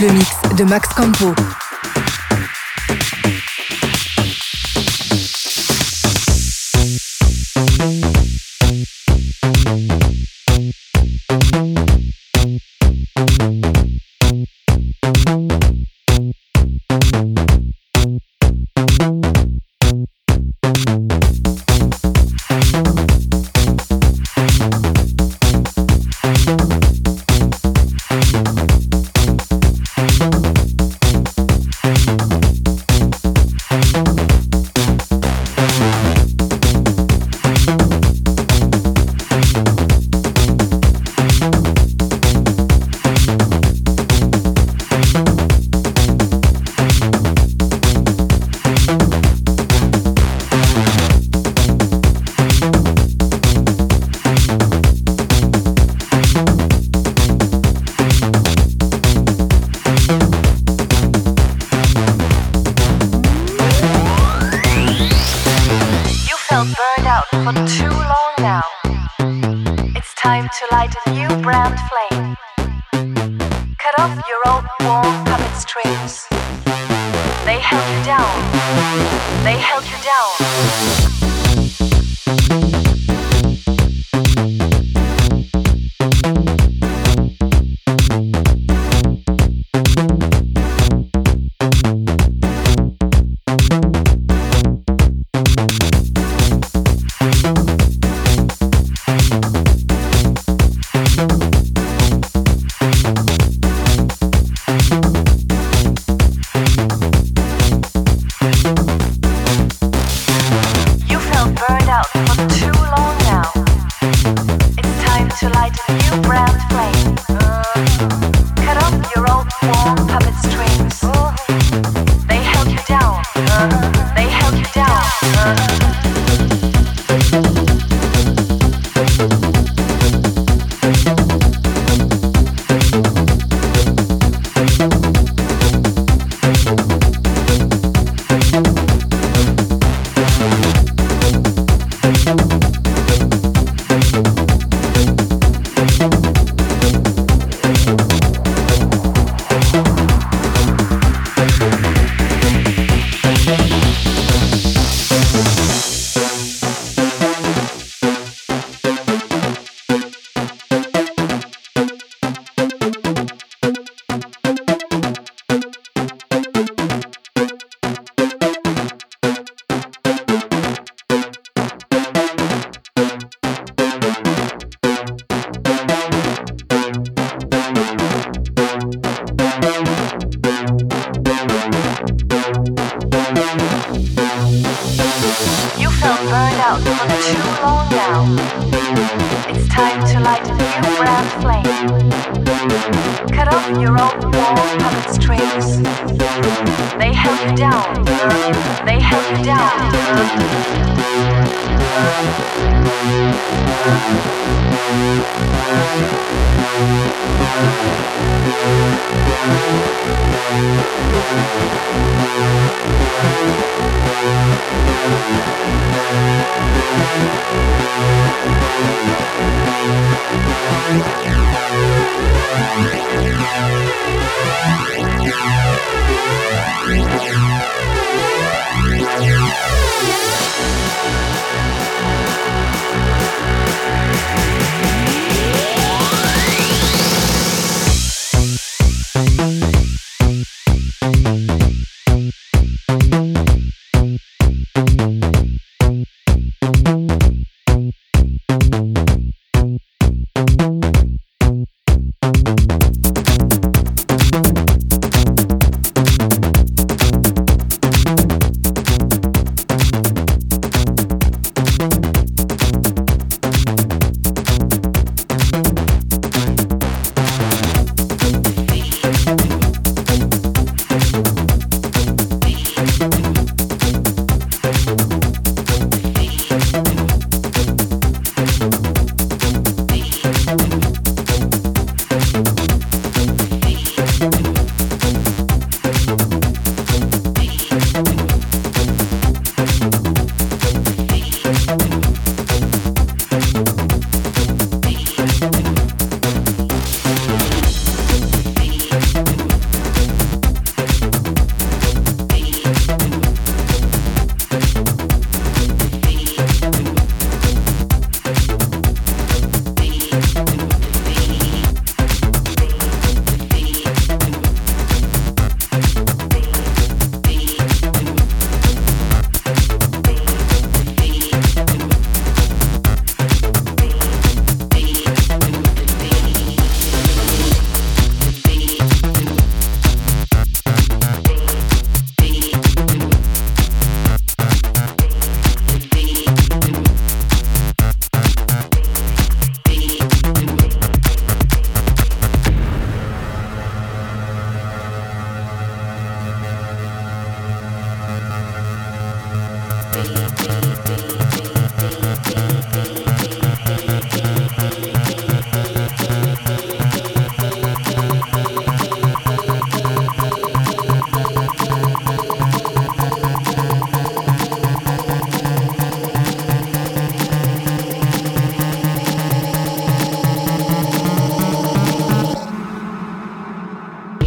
le mix de Max Campo.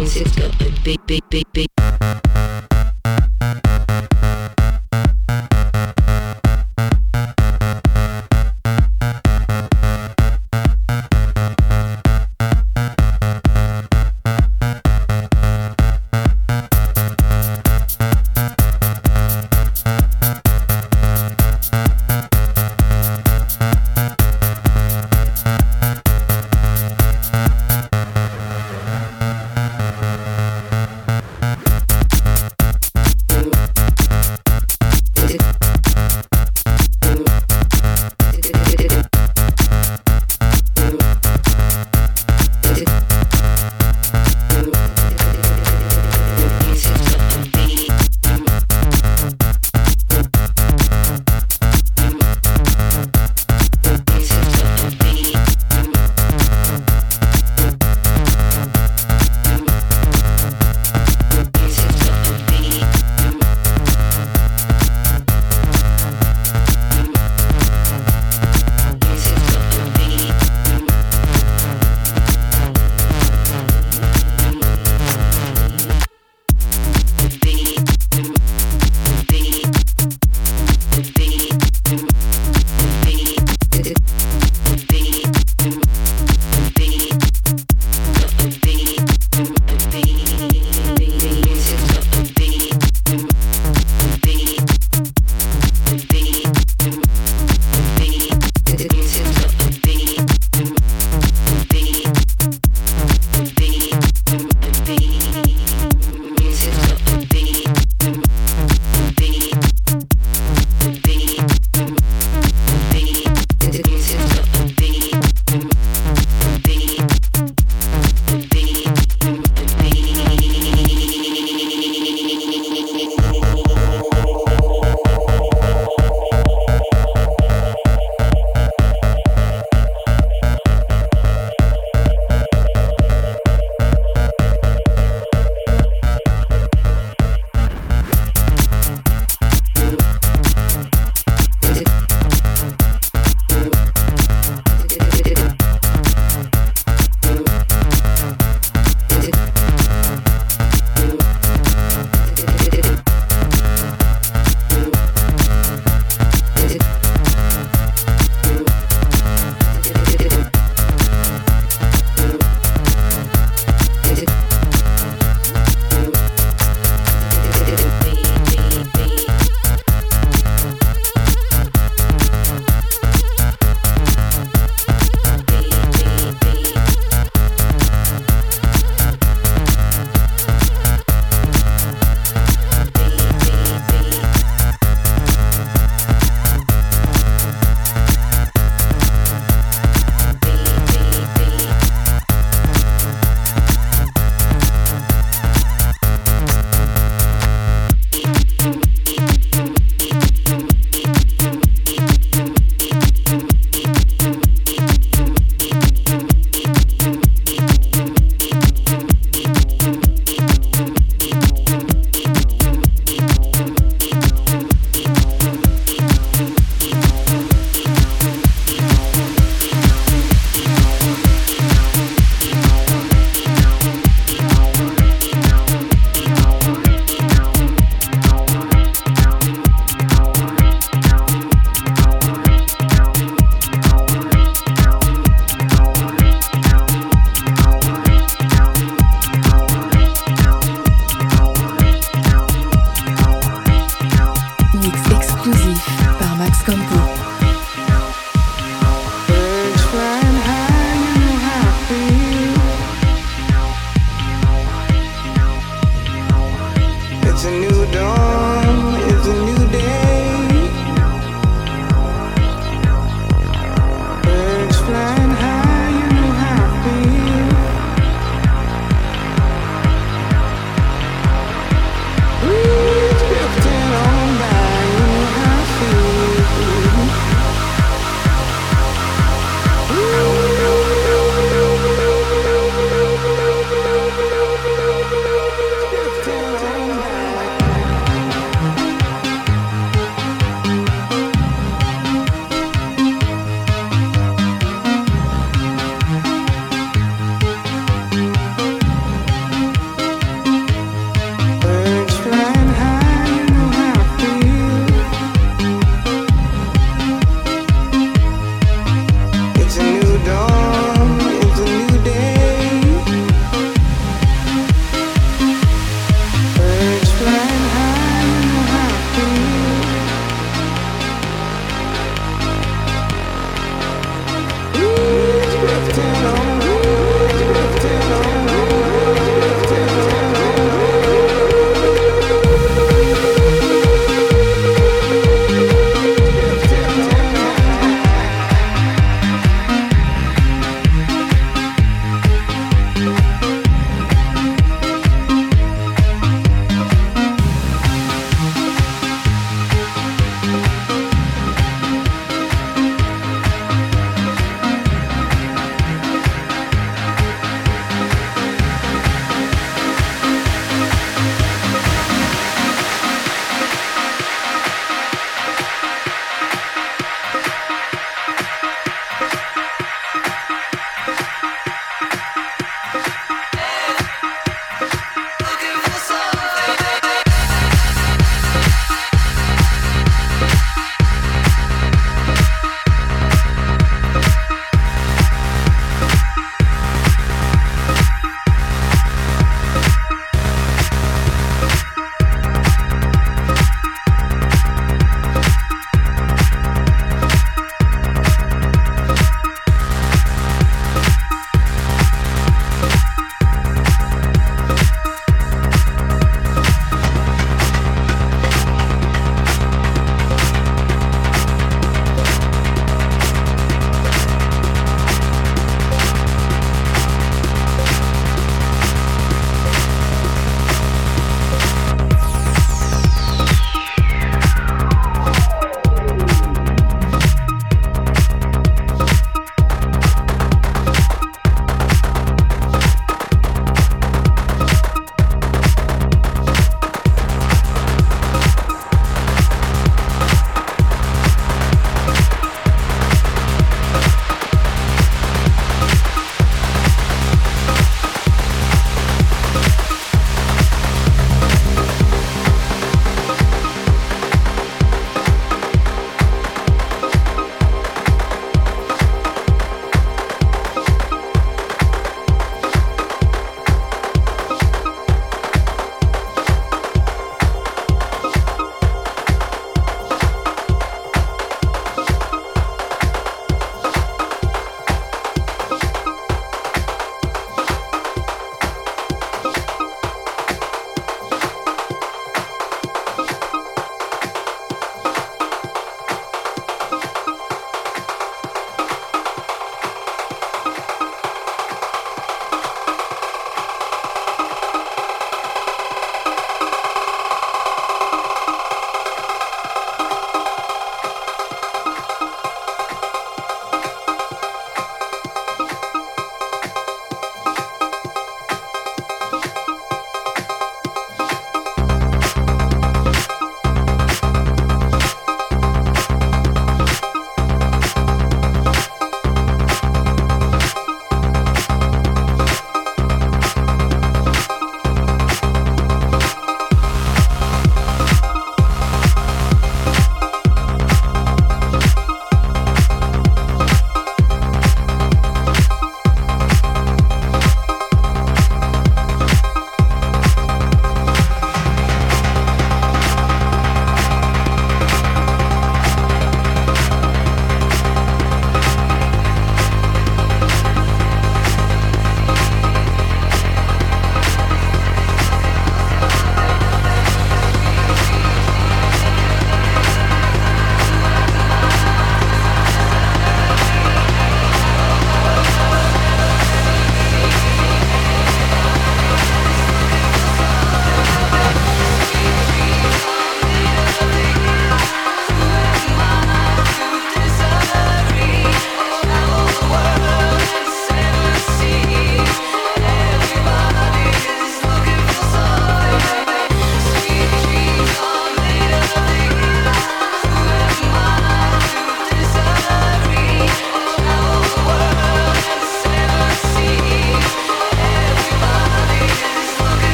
music got a big, big, big, big.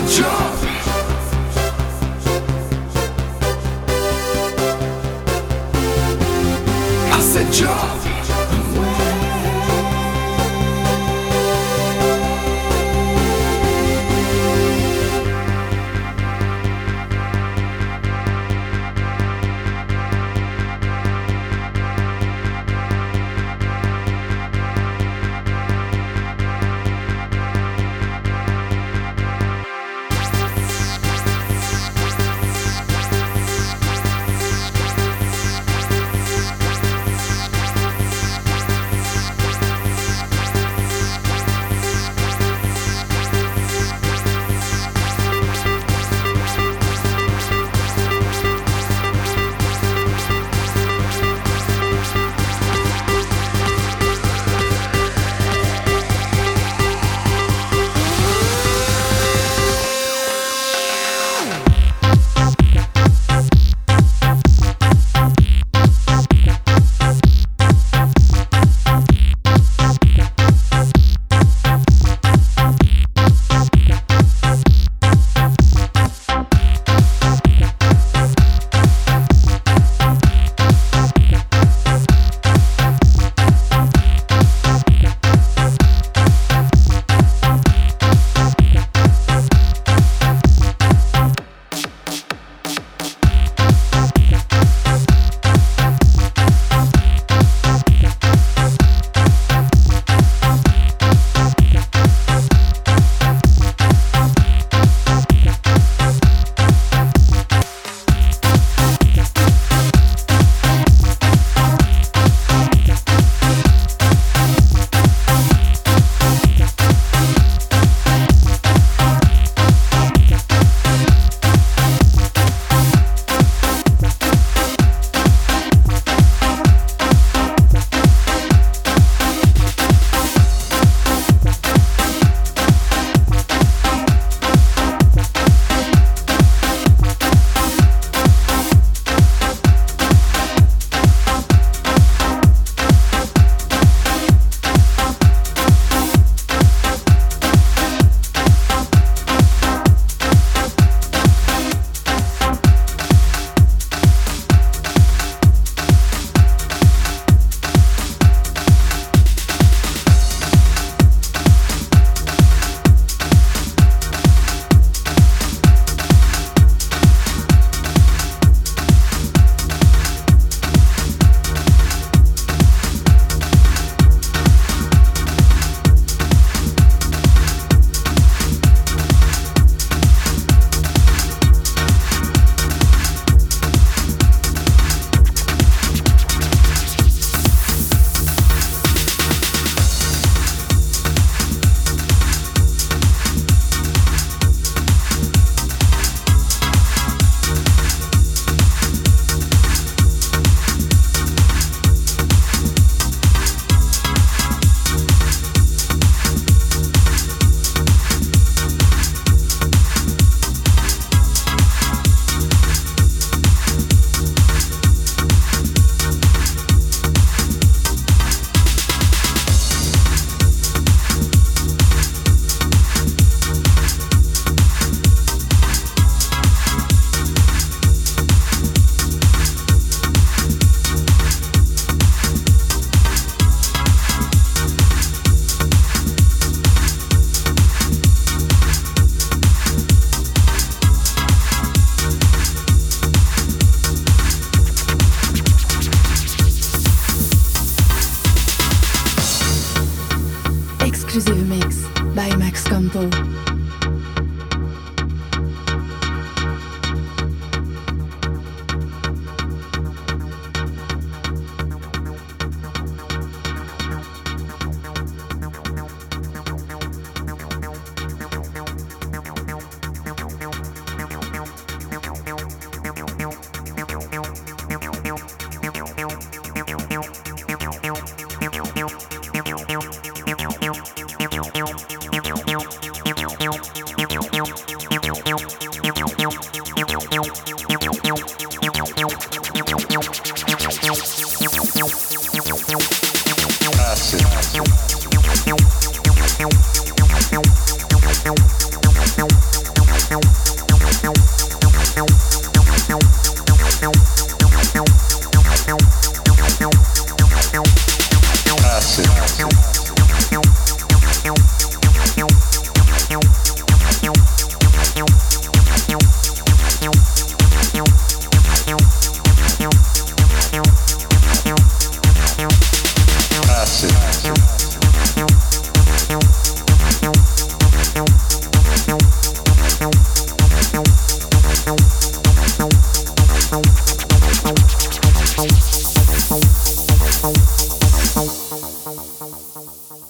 the job.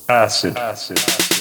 Acid. acid.